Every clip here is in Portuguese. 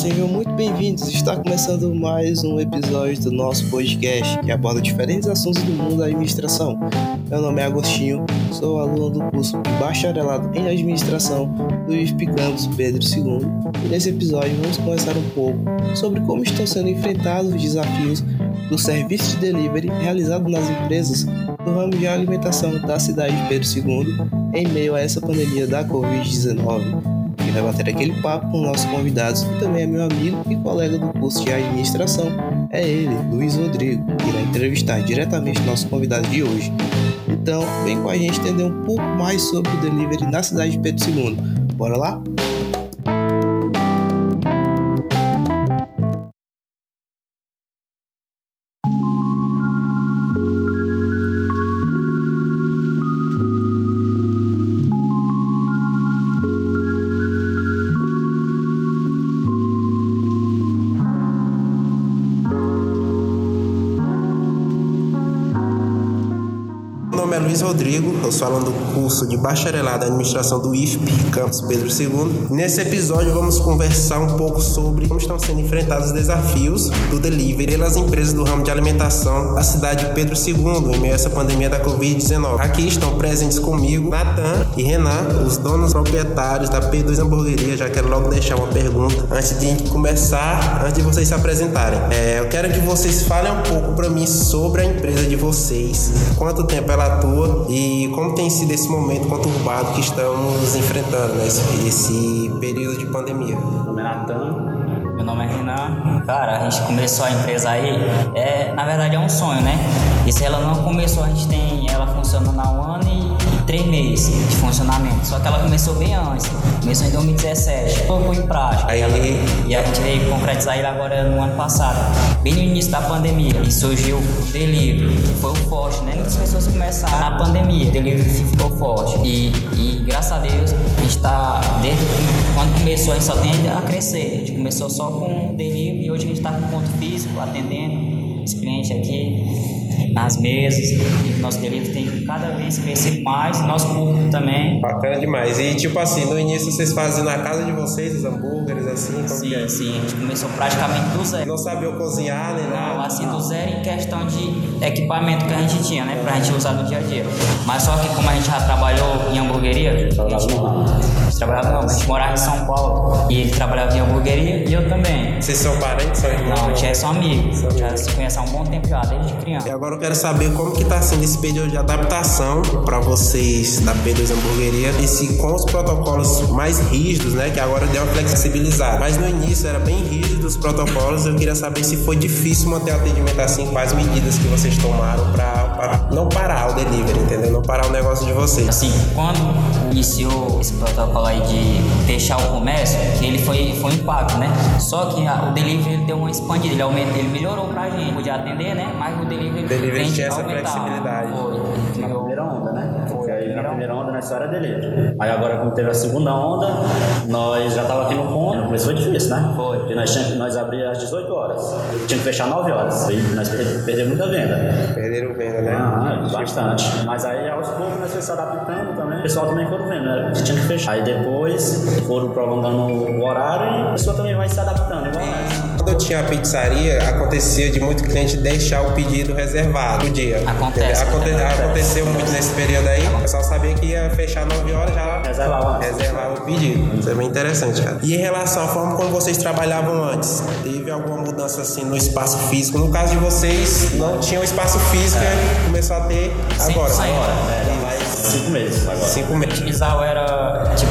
sejam muito bem-vindos. Está começando mais um episódio do nosso podcast que aborda diferentes assuntos do mundo da administração. Meu nome é Agostinho, sou aluno do curso de Bacharelado em Administração do IFP Campus Pedro II e nesse episódio vamos conversar um pouco sobre como estão sendo enfrentados os desafios do serviço de delivery realizado nas empresas do ramo de alimentação da cidade de Pedro II em meio a essa pandemia da Covid-19 e vai bater aquele papo com nossos convidados, que também é meu amigo e colega do curso de administração. É ele, Luiz Rodrigo, que irá entrevistar diretamente nosso convidado de hoje. Então, vem com a gente entender um pouco mais sobre o delivery na cidade de Pedro II. Bora lá? Luiz Rodrigo, eu sou aluno do curso de Bacharelado em Administração do IFP, Campus Pedro II. Nesse episódio vamos conversar um pouco sobre como estão sendo enfrentados os desafios do delivery pelas empresas do ramo de alimentação da cidade de Pedro II, em meio a essa pandemia da Covid-19. Aqui estão presentes comigo Natan e Renan, os donos proprietários da P2 Hamburgueria. Já quero logo deixar uma pergunta antes de começar, antes de vocês se apresentarem. É, eu quero que vocês falem um pouco para mim sobre a empresa de vocês, quanto tempo ela atua e como tem sido esse momento conturbado que estamos enfrentando, né? esse período de pandemia. Meu nome é Natan. Meu nome é Renan. Cara, a gente começou a empresa aí, é, na verdade é um sonho, né? E se ela não começou, a gente tem ela funcionando há um ano e três meses de funcionamento. Só que ela começou bem antes. Começou em 2017. Colocou em prática. Aí, ela, e a gente veio concretizar ele agora no ano passado. Bem no início da pandemia. E surgiu o delivery, que foi o forte, né? Muitas pessoas começaram na pandemia. O delivery ficou forte. E, e graças a Deus, a gente está, desde quando começou, a gente só tende a crescer. A gente começou só com delivery e hoje a gente está com ponto físico, atendendo os clientes aqui nas mesas. Nosso delivery tem cada vez crescer mais, nosso público também. Bacana demais. E tipo assim, no início vocês faziam na casa de vocês os hambúrgueres, assim? Como sim, é? sim. A gente começou praticamente do zero. Não sabia cozinhar nem nada? Não, assim, do zero em questão de equipamento que a gente tinha, né? Pra gente usar no dia a dia. Mas só que como a gente já trabalhou em hamburgueria, trabalhava não, a gente morava em São Paulo e ele trabalhava em hamburgueria e eu também. Vocês são parentes? São irmãos? Não, a gente é só amigos. Já se conhece há um bom tempo já, desde criança. E agora eu quero saber como que está sendo esse período de adaptação para vocês da P2 Hamburgueria, esse com os protocolos mais rígidos, né, que agora deu uma flexibilizada. Mas no início era bem rígido os protocolos, eu queria saber se foi difícil manter o atendimento assim, quais medidas que vocês tomaram para não parar o delivery, entendeu? Não parar o negócio de vocês. Assim, quando iniciou esse protocolo aí de fechar o comércio, ele foi, foi um impacto, né? Só que a, o delivery deu uma expandida, ele aumentou, ele melhorou pra gente, podia atender, né? Mas o delivery, delivery tinha essa flexibilidade. Foi. Na primeira onda, né? Foi aí na primeira onda nessa era dele. Aí agora quando teve a segunda onda, nós já tava aqui no ponto. Começou difícil, né? Foi. Porque nós, tinha, nós abríamos às 18 horas. Tinha que fechar 9 horas. E nós perdemos muita venda. Perderam venda, né? Ah, bastante. Mas aí aos poucos nós fomos se adaptando também. O pessoal também foram vendo, né? Tinha que fechar. Aí depois foram prolongando o horário e a pessoa também vai se adaptando, igual nós. Quando eu tinha a pizzaria, acontecia de muito cliente deixar o pedido reservado no dia. Acontece. Aconte aconteceu muito nesse período aí. O pessoal sabia que ia fechar 9 horas já reservava, reservava o pedido. Isso é bem interessante, cara. E em relação à forma como vocês trabalhavam antes, teve alguma mudança assim no espaço físico? No caso de vocês, não tinha um espaço físico é. e começou a ter agora. Sim, agora, é, cinco meses agora. Cinco meses. Utilizava era, tipo,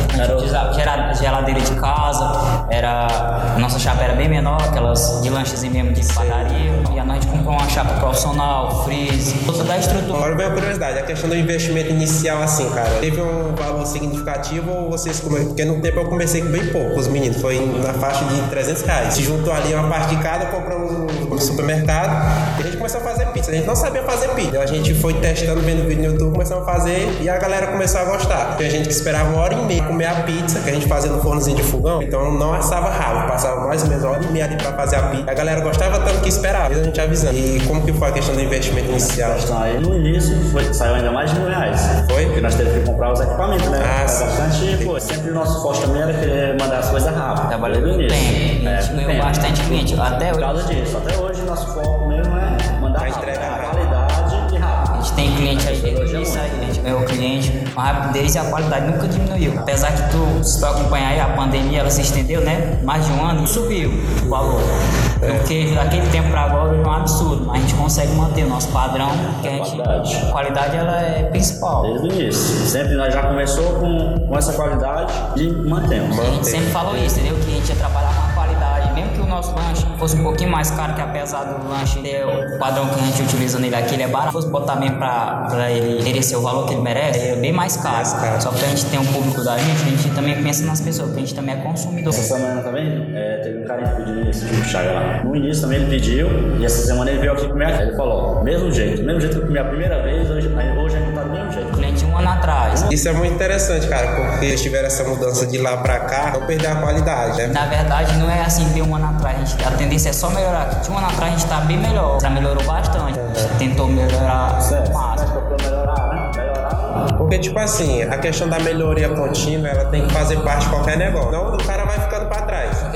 era geladeira de casa, era, a nossa chapa era bem menor, aquelas de lanches mesmo de padaria, e a gente comprou uma chapa profissional, freeze, toda da estrutura. Agora vem a curiosidade, a questão do investimento inicial assim, cara, teve um valor significativo ou vocês, porque no tempo eu comecei com bem pouco, os meninos, foi na faixa de 300 reais. Se juntou ali uma parte de cada, compramos supermercado e a gente começou a fazer pizza. A gente não sabia fazer pizza. Então a gente foi testando, vendo vídeo no YouTube, começamos a fazer e a galera começou a gostar. Tinha gente que esperava uma hora e meia comer a pizza, que a gente fazia no fornozinho de fogão, então não assava rápido, passava mais ou menos uma hora e meia ali pra fazer a pizza. A galera gostava tanto que esperava, a gente avisando. E como que foi a questão do investimento inicial? Aí no início foi, saiu ainda mais de mil reais. Foi? Porque nós tivemos que comprar os equipamentos, né? Ah, sim. bastante, pô, sempre o nosso forte também era querer mandar as coisas rápido. Trabalhou Desde o com início. tempo. A É, ganhou bastante cliente. Até Por hoje. causa disso. Até hoje nosso foco mesmo é mandar Pra rápido. qualidade e A rápido. gente tem cliente aí desde é isso aí, muito. a gente ganhou cliente, a rapidez e a qualidade nunca diminuiu. Apesar que tu, se tu acompanhar aí, a pandemia ela se estendeu, né? Mais de um ano e subiu o valor. Porque daquele tempo pra agora é um absurdo, mas a gente consegue manter o nosso padrão, que a gente. Qualidade. A qualidade ela é principal. Desde o início. Sempre nós já começou com, com essa qualidade e mantemos. A gente sempre falou isso, entendeu? Que a gente ia trabalhar nosso lanche fosse um pouquinho mais caro, que apesar do lanche ter o padrão que a gente utiliza nele aqui, ele é barato, fosse botar mesmo pra, pra ele merecer o valor que ele merece, é bem mais caro. Mais caro. Só que a gente tem um público da gente, a gente também pensa nas pessoas, porque a gente também é consumidor. Essa semana também é, teve um cara que pediu esse tipo de chaga lá. No início também ele pediu, e essa semana ele veio aqui comer. Ele falou: mesmo jeito, mesmo jeito que eu comi a primeira vez, hoje, hoje tá do mesmo jeito. Atrás. Isso é muito interessante, cara, porque eles tiveram essa mudança de lá pra cá, não perder a qualidade, né? Na verdade, não é assim de um ano atrás. A, tendência é só melhorar. De um ano atrás a gente tá bem melhor. Já melhorou bastante. Gente tentou melhorar Certo. Mas melhorar, né? Melhorar. Porque, tipo assim, a questão da melhoria contínua, ela tem que fazer parte de qualquer negócio. Não, o cara vai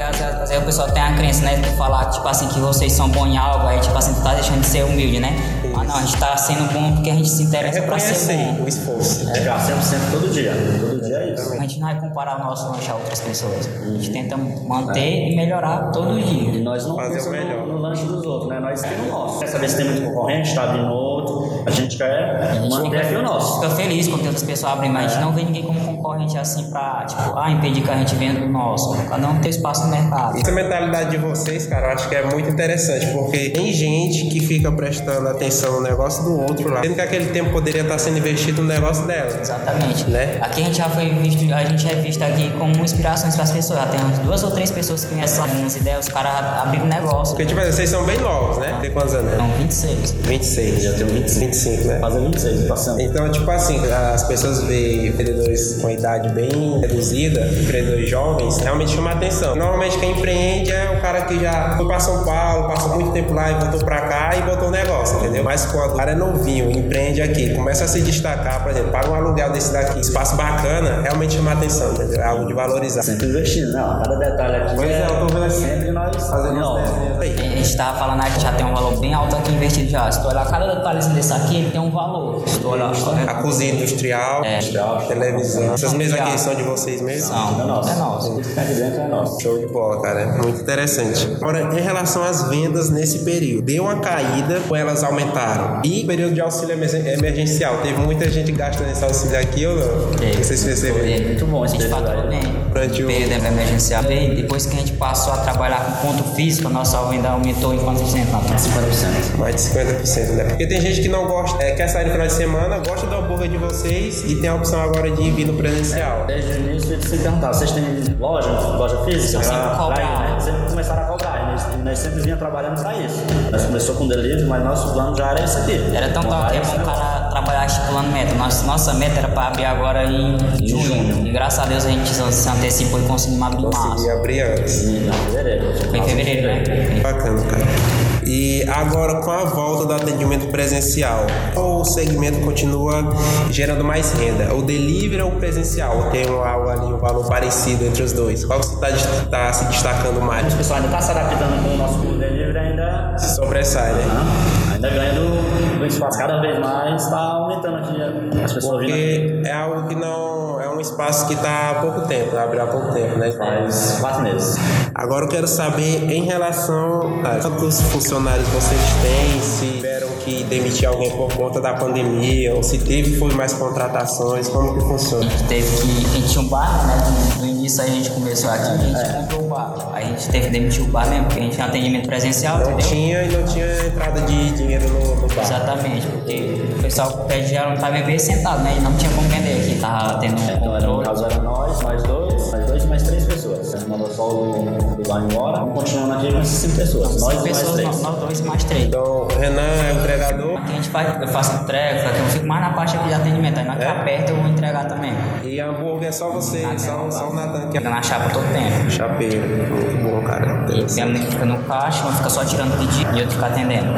às vezes, às vezes o pessoal tem a crença, né, de falar, tipo assim, que vocês são bons em algo, aí, tipo assim, tu tá deixando de ser humilde, né? Mas não, a gente tá sendo bom porque a gente se É interessa pra ser bom. o esforço. É já 100% todo dia. Todo dia é isso. A gente não vai comparar o nosso lanche a outras pessoas. A gente tenta manter e melhorar todo dia. E nós não Fazer o pensamos no, no lanche dos outros, né? Nós temos o nosso. Quer saber se tem muito concorrente, tá vindo outro. A gente quer A gente manter aqui o nosso. fica feliz quando outras pessoas abrem, mas a gente não vê ninguém como concorrente assim pra, tipo, ah, impedir que a gente venda o nosso. Cada um tem espaço no mercado. Essa mentalidade de vocês, cara, eu acho que é muito interessante, porque tem gente que fica prestando atenção no negócio do outro lá, sendo que aquele tempo poderia estar sendo investido no negócio dela. Exatamente. Né? Aqui a gente já foi visto, a gente é visto aqui como inspirações para as pessoas. Já tem umas duas ou três pessoas que conhecem algumas ideias, os caras abriram negócio. Porque, tipo, vocês são bem novos, né? Tem quantos anos? Então, 26. 26. Já tenho 25. 25, né? Fazer 26, passando. Então, tipo assim, as pessoas veem empreendedores com idade bem reduzida, empreendedores jovens, realmente chama atenção. Normalmente quem empreende é o cara que já foi pra São Paulo, passou muito tempo lá e voltou pra cá e botou o negócio, entendeu? Mas quando o cara é novinho, empreende aqui, começa a se destacar, por exemplo, paga um aluguel desse daqui, espaço bacana, realmente chama atenção, entendeu? É algo de valorizar. Sempre investindo, né? Cada detalhe aqui. Pois é, eu tô vendo aqui. Sempre nós Fazendo Não. desenhos aí. A gente tava falando aí que já tem um valor bem alto aqui investido já. Se tu olhar cada detalhezinho desse aqui, ele tem um valor. Olhar, A cozinha industrial, É. televisão. Essas mesas aqui são de vocês mesmo? Não, É nosso. é nosso. Tudo que tá aqui dentro é nosso. Show de bola, cara. É muito interessante. Agora, em relação às vendas nesse período, deu uma caída ou elas aumentaram? E período de auxílio emergen- emergencial, teve muita gente gastando esse auxílio aqui ou não? Teve. Vocês perceberam? Foi Muito bom A gente faturou bem. Durante o- período emergencial. E depois que a gente passou a trabalhar com ponto físico, a nossa venda aumentou em quantos por cento? Natal? 50%. Mais de 50%, né? Porque tem gente que não gosta, é, quer sair no final de semana, gosta do hambúrguer de vocês e tem a opção agora de vir no presencial. Desde o início eles se perguntavam, vocês têm loja, loja física? Sempre Pra- cobrar. pra né? Sempre começaram a cobrar. E nós, nós sempre vinha trabalhando pra isso. Nós começou com delivery, mas nosso plano já era esse aqui. Era tão tal que é bom o cara trabalhar estipulando meta. Nossa, nossa meta era para abrir agora em junho. junho. E graças a Deus a gente se antecipou e conseguimos abrir em Consegui março. abrir antes. Não, fevereiro. Foi em fevereiro, né? Bacana, cara. E agora, com a volta do atendimento presencial, qual o segmento continua gerando mais renda? O delivery ou o presencial? Tem um- algo ali, um valor parecido entre os dois? Qual que você está se destacando mais? O pessoal ainda está se adaptando com o nosso delivery, ainda, Se sobressai, né? ah, ainda ganha do, espaço cada vez mais, está aumentando aqui as pessoas vindo aqui. Porque é algo que não. É um espaço que está há pouco tempo, abriu há pouco tempo, né? Faz quatro meses. Agora eu quero saber em relação a quantos funcionários vocês têm, se tiveram que demitir alguém por conta da pandemia, ou se teve foi mais contratações, como que funciona? A gente teve que. A gente tinha um bar, né? Início a gente começou aqui, a gente É. comprou o bar. A gente teve que demitir o bar mesmo, porque a gente tinha atendimento presencial, Não entendeu? tinha e não tinha entrada de dinheiro no, no bar. Exatamente, porque o pessoal pede já não tá bebendo sentado, né? E não tinha como vender aqui, tava tendo um Então, era, no caso, era nós, mais dois, mais dois e mais três pessoas. Você mandou só o do vai embora, continuando aqui com essas cinco pessoas. Nós Cinco e mais pessoas, três. nós, nós dois e mais três. Então, Renan é o entregador Aqui a gente faz, eu faço entrega, aqui eu fico mais na parte de atendimento. Aí na É? perto eu vou entregar também. e hambúrguer é só você, só, só o Que Fica é na chapa todo tempo. chapeiro. Muito bom, cara. E tem a menina que fica no caixa, uma fica só tirando pedido e outro fica atendendo.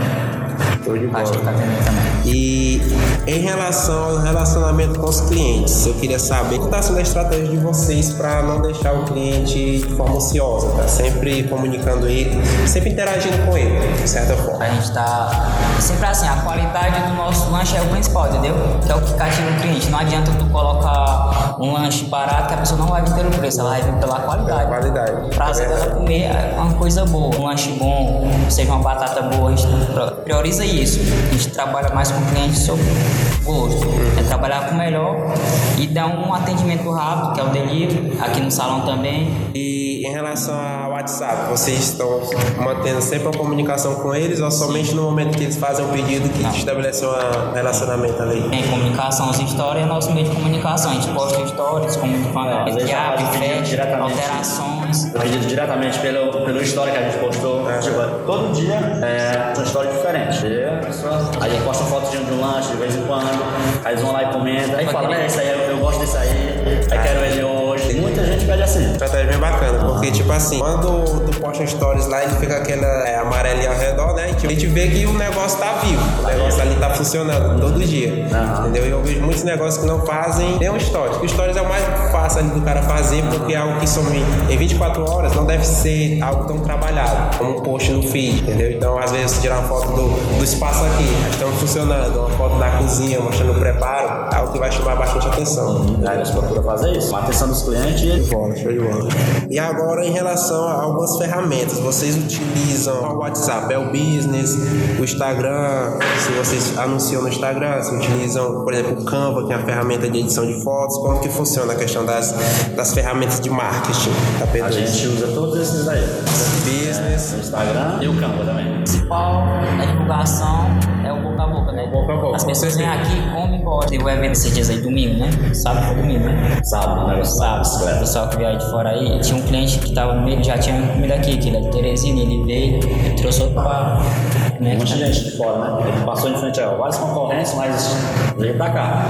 Show de O caixa fica bola. atendendo também. E em relação ao relacionamento com os clientes, eu queria saber qual está sendo a estratégia de vocês para não deixar o cliente de forma ociosa, tá? Sempre comunicando ele, sempre interagindo com ele, de certa forma. A gente tá sempre assim, a qualidade do nosso lanche é o principal, entendeu? Que é o que cativa o cliente. Não adianta tu colocar um lanche barato que a pessoa não vai vir pelo preço, ela vai vir pela qualidade. Qualidade. O prazer dela comer é uma coisa boa, um lanche bom, seja uma batata boa, a gente prioriza isso. A gente trabalha mais com o cliente sobre gosto. É trabalhar com o melhor e dar um atendimento rápido, que é o delivery, aqui no salão também. E em relação ao WhatsApp, vocês estão mantendo sempre uma comunicação com eles ou somente no momento que eles fazem o pedido que Não. estabelece um relacionamento ali? Tem comunicação, as histórias é nosso meio de comunicação. A gente posta stories, faz pedido fecha, diretamente. alterações. Pedido diretamente pelo, pelo história que a gente postou. Tipo, todo dia é uma história diferente. E a gente posta foto de um lanche de vez em quando, aí eles vão lá e comentam, aí fala, né, isso aí, eu, eu gosto disso aí, aí quero ele hoje. Muita gente pede assim. estratégia bem bacana, porque tipo assim, quando tu posta stories lá, ele fica aquela é, amarelinha ao redor, né? E tipo, a gente vê que o negócio tá vivo, o negócio ali tá funcionando todo dia. Aham. Entendeu? E eu vejo muitos negócios que não fazem nem um stories. O stories é o mais fácil ali do cara fazer, porque é algo que some em 24 horas não deve ser algo tão trabalhado, como um post no feed, entendeu? Então, às vezes, tirar uma foto do, do espaço aqui, estamos funcionando, uma foto da cozinha, mostrando o preparo, é algo que vai chamar bastante atenção. Aí eles procuram fazer isso, uma atenção dos clientes e Bola, show de bola. E agora em relação a algumas ferramentas, vocês utilizam o WhatsApp, é o business, o Instagram, se vocês anunciam no Instagram, se utilizam, por exemplo, o Canva, que é uma ferramenta de edição de fotos, como que funciona a questão das, das ferramentas de marketing da a P2? gente usa todos esses aí. Business, O Instagram e o Canva também. O principal divulgação é o boca a boca, né? Boca a boca, As pessoas vêm aqui, comem e gostam. Teve o evento esses dias aí, domingo, né? Sábado foi domingo, né? Sábado, né? Sábado, o pessoal que veio de fora aí, tinha um cliente que tava no meio, já tinha comida aqui, que ele é de Teresina, ele veio e trouxe outro pra... Tem Né? um monte de gente de fora, né? Ele passou em frente a várias concorrências, mas veio pra cá.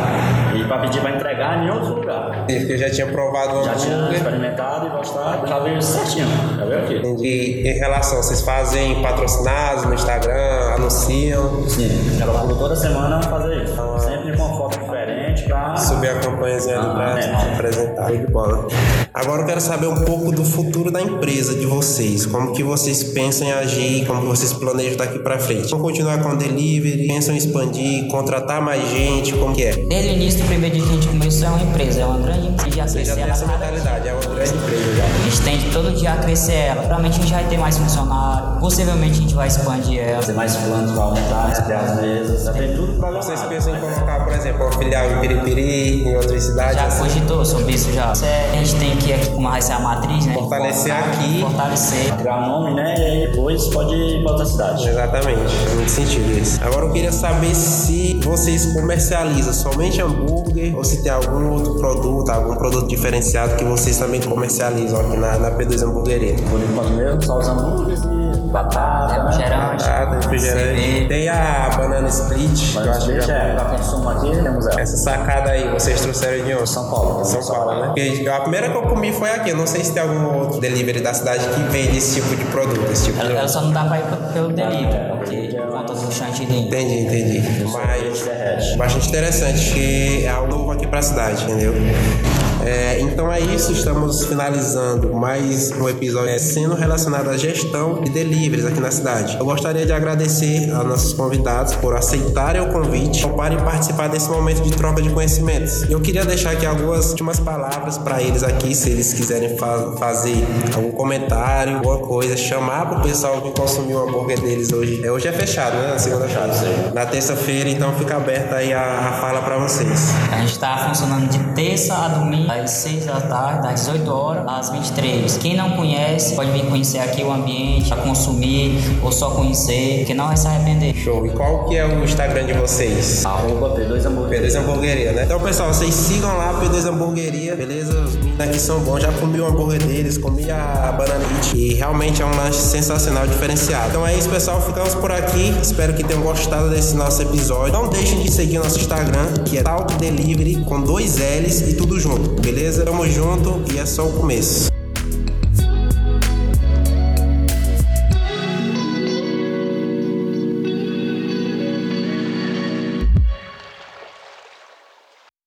E pra pedir pra entregar em outro lugar. porque eu já tinha provado Já tinha hambúrguer. experimentado e gostado, já veio certinho. Já veio aqui. E em relação, vocês fazem patrocinados no Instagram, anunciam, Sim, já procuro toda semana fazer isso. Sempre com uma foto diferente pra. subir a campanhazinha ali pra Ah, é. apresentar. Show de bola. Agora eu quero saber um pouco do futuro da empresa de vocês. Como que vocês pensam em agir, como que vocês planejam daqui pra frente. Vão continuar com o delivery, pensam em expandir, contratar mais gente, como que é? Desde o início do primeiro dia que a gente começou, é uma empresa, é uma grande empresa. Já crescer tem ela essa mentalidade, é uma grande empresa já. A gente tende todo dia a crescer ela. Provavelmente a gente vai ter mais funcionários. Possivelmente a gente vai expandir ela. Tem mais planos pra aumentar, né? Tem as mesas, já tem tudo programado. Vocês pensam em colocar, por exemplo, uma filial em Piripiri, em outras cidades? Já assim? cogitou sobre isso já. É, A gente tem que aqui, como vai ser a matriz, né? Fortalecer aqui. Fortalecer. Criar um nome, né? E aí depois pode ir pra outra cidade. Exatamente, faz muito sentido isso. Agora eu queria saber se vocês comercializam somente hambúrguer ou se tem algum outro produto, algum produto diferenciado que vocês também comercializam aqui na, na P2 Hamburgueria. Por enquanto mesmo, só os hambúrgueres e batata, né? Refrigerante. Ah, tem refrigerante. cerveja. Tem a banana split, que eu acho que já... é, pra consumo aqui, temos ela. Essa sacada aí, vocês trouxeram de onde? São Paulo. São Paulo, né? Porque a primeira que eu comi foi aqui. Eu não sei se tem algum outro delivery da cidade que vende esse tipo de produto, esse tipo de Ela, ela só não dá pra ir pe- pelo delivery, porque é por conta do chantilly. Entendi, entendi. Mas bastante interessante, que é algo novo aqui pra cidade, entendeu? É, então é isso, estamos finalizando mais um episódio é, sendo relacionado à gestão de deliveries aqui na cidade. Eu gostaria de agradecer aos nossos convidados por aceitarem o convite e toparem participar desse momento de troca de conhecimentos. Eu queria deixar aqui algumas últimas palavras para eles aqui, se eles quiserem fa- fazer algum comentário, alguma coisa, chamar para o pessoal que consumiu o hambúrguer deles hoje. É, hoje é fechado, né? Na segunda-feira. Na terça-feira, então fica aberta aí a, a fala para vocês. A gente tá funcionando de terça a domingo, das 6 da tarde, das 18 horas às 23. Quem não conhece, pode vir conhecer aqui o ambiente, a consumir ou só conhecer, que não vai se arrepender. Show. E qual que é o Instagram de vocês? Arroba P2 Hamburgueria. P2 Hamburgueria, né? Então, pessoal, vocês sigam lá P2 Hamburgueria, beleza? Os meninos aqui são bons. Já comi o hambúrguer deles, comi a banana hit e realmente é um lanche sensacional, diferenciado. Então é isso, pessoal. Ficamos por aqui. Espero que tenham gostado desse nosso episódio. Não deixem de seguir nosso Instagram, que é Talk Delivery com dois L's e tudo junto, beleza? Tamo junto e é só o começo.